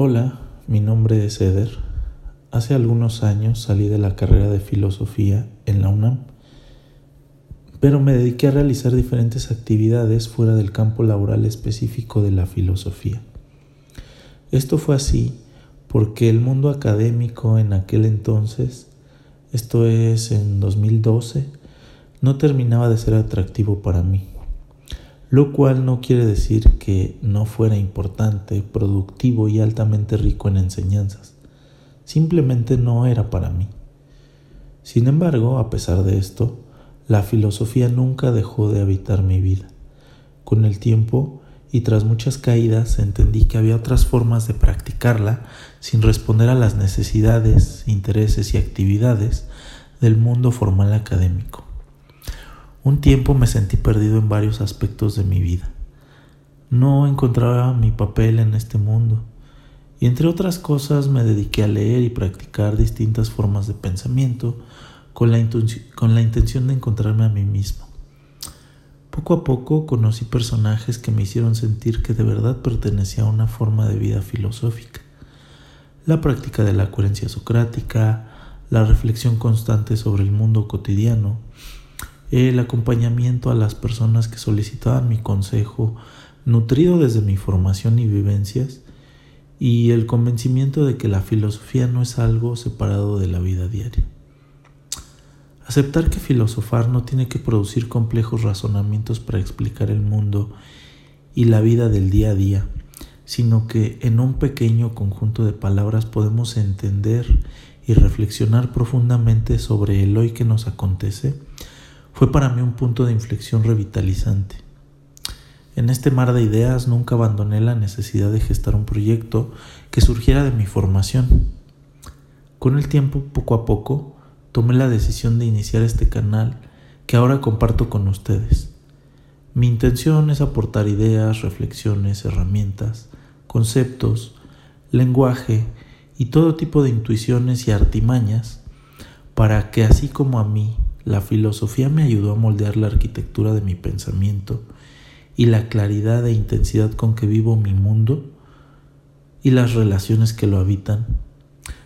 Hola, mi nombre es Eder. Hace algunos años salí de la carrera de filosofía en la UNAM, pero me dediqué a realizar diferentes actividades fuera del campo laboral específico de la filosofía. Esto fue así porque el mundo académico en aquel entonces, esto es en 2012, no terminaba de ser atractivo para mí lo cual no quiere decir que no fuera importante, productivo y altamente rico en enseñanzas. Simplemente no era para mí. Sin embargo, a pesar de esto, la filosofía nunca dejó de habitar mi vida. Con el tiempo y tras muchas caídas entendí que había otras formas de practicarla sin responder a las necesidades, intereses y actividades del mundo formal académico. Un tiempo me sentí perdido en varios aspectos de mi vida. No encontraba mi papel en este mundo y entre otras cosas me dediqué a leer y practicar distintas formas de pensamiento con la, con la intención de encontrarme a mí mismo. Poco a poco conocí personajes que me hicieron sentir que de verdad pertenecía a una forma de vida filosófica. La práctica de la coherencia socrática, la reflexión constante sobre el mundo cotidiano, el acompañamiento a las personas que solicitaban mi consejo, nutrido desde mi formación y vivencias, y el convencimiento de que la filosofía no es algo separado de la vida diaria. Aceptar que filosofar no tiene que producir complejos razonamientos para explicar el mundo y la vida del día a día, sino que en un pequeño conjunto de palabras podemos entender y reflexionar profundamente sobre el hoy que nos acontece fue para mí un punto de inflexión revitalizante. En este mar de ideas nunca abandoné la necesidad de gestar un proyecto que surgiera de mi formación. Con el tiempo, poco a poco, tomé la decisión de iniciar este canal que ahora comparto con ustedes. Mi intención es aportar ideas, reflexiones, herramientas, conceptos, lenguaje y todo tipo de intuiciones y artimañas para que así como a mí la filosofía me ayudó a moldear la arquitectura de mi pensamiento y la claridad e intensidad con que vivo mi mundo y las relaciones que lo habitan.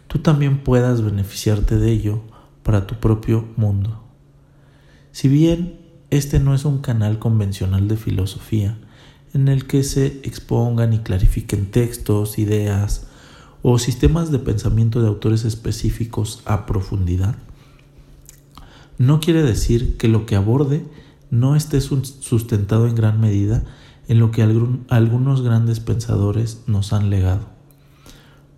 Tú también puedas beneficiarte de ello para tu propio mundo. Si bien este no es un canal convencional de filosofía en el que se expongan y clarifiquen textos, ideas o sistemas de pensamiento de autores específicos a profundidad, no quiere decir que lo que aborde no esté sustentado en gran medida en lo que algunos grandes pensadores nos han legado.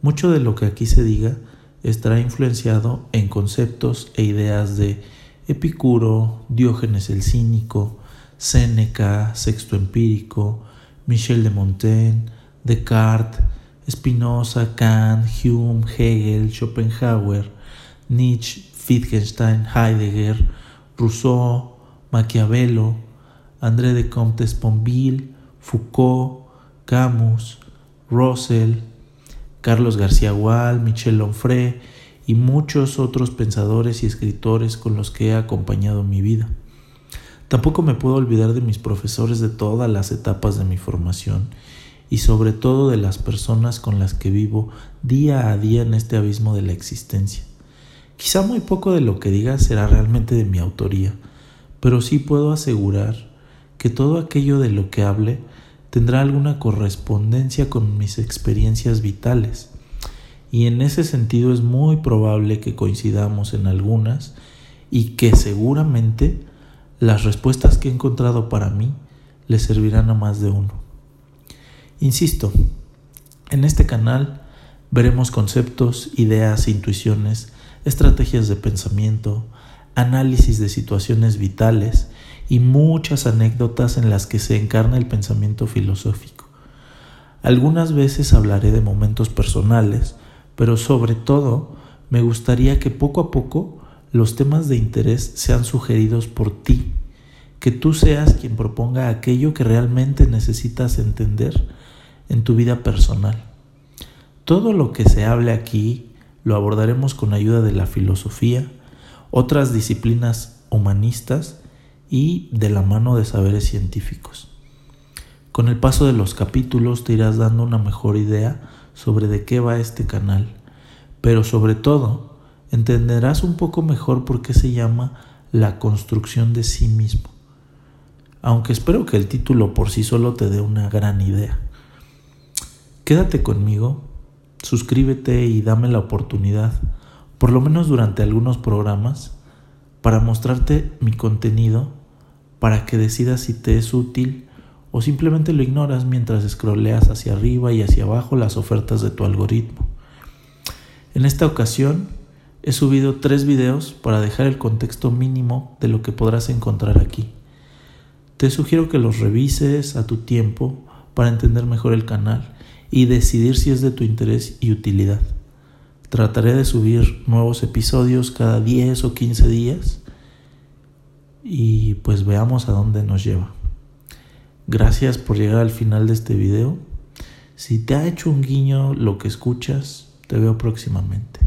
Mucho de lo que aquí se diga estará influenciado en conceptos e ideas de Epicuro, Diógenes el Cínico, Séneca, Sexto Empírico, Michel de Montaigne, Descartes, Spinoza, Kant, Hume, Hegel, Schopenhauer, Nietzsche, Wittgenstein, Heidegger, Rousseau, Maquiavelo, André de Comte Sponville, Foucault, Camus, Russell, Carlos García Gual, Michel Onfray y muchos otros pensadores y escritores con los que he acompañado mi vida. Tampoco me puedo olvidar de mis profesores de todas las etapas de mi formación y sobre todo de las personas con las que vivo día a día en este abismo de la existencia. Quizá muy poco de lo que diga será realmente de mi autoría, pero sí puedo asegurar que todo aquello de lo que hable tendrá alguna correspondencia con mis experiencias vitales, y en ese sentido es muy probable que coincidamos en algunas y que seguramente las respuestas que he encontrado para mí le servirán a más de uno. Insisto, en este canal veremos conceptos, ideas, intuiciones, estrategias de pensamiento, análisis de situaciones vitales y muchas anécdotas en las que se encarna el pensamiento filosófico. Algunas veces hablaré de momentos personales, pero sobre todo me gustaría que poco a poco los temas de interés sean sugeridos por ti, que tú seas quien proponga aquello que realmente necesitas entender en tu vida personal. Todo lo que se hable aquí lo abordaremos con ayuda de la filosofía, otras disciplinas humanistas y de la mano de saberes científicos. Con el paso de los capítulos te irás dando una mejor idea sobre de qué va este canal, pero sobre todo entenderás un poco mejor por qué se llama la construcción de sí mismo. Aunque espero que el título por sí solo te dé una gran idea. Quédate conmigo, suscríbete y dame la oportunidad, por lo menos durante algunos programas, para mostrarte mi contenido, para que decidas si te es útil o simplemente lo ignoras mientras scrolleas hacia arriba y hacia abajo las ofertas de tu algoritmo. En esta ocasión he subido tres videos para dejar el contexto mínimo de lo que podrás encontrar aquí. Te sugiero que los revises a tu tiempo para entender mejor el canal y decidir si es de tu interés y utilidad. Trataré de subir nuevos episodios cada 10 o 15 días y pues veamos a dónde nos lleva. Gracias por llegar al final de este video. Si te ha hecho un guiño lo que escuchas, te veo próximamente.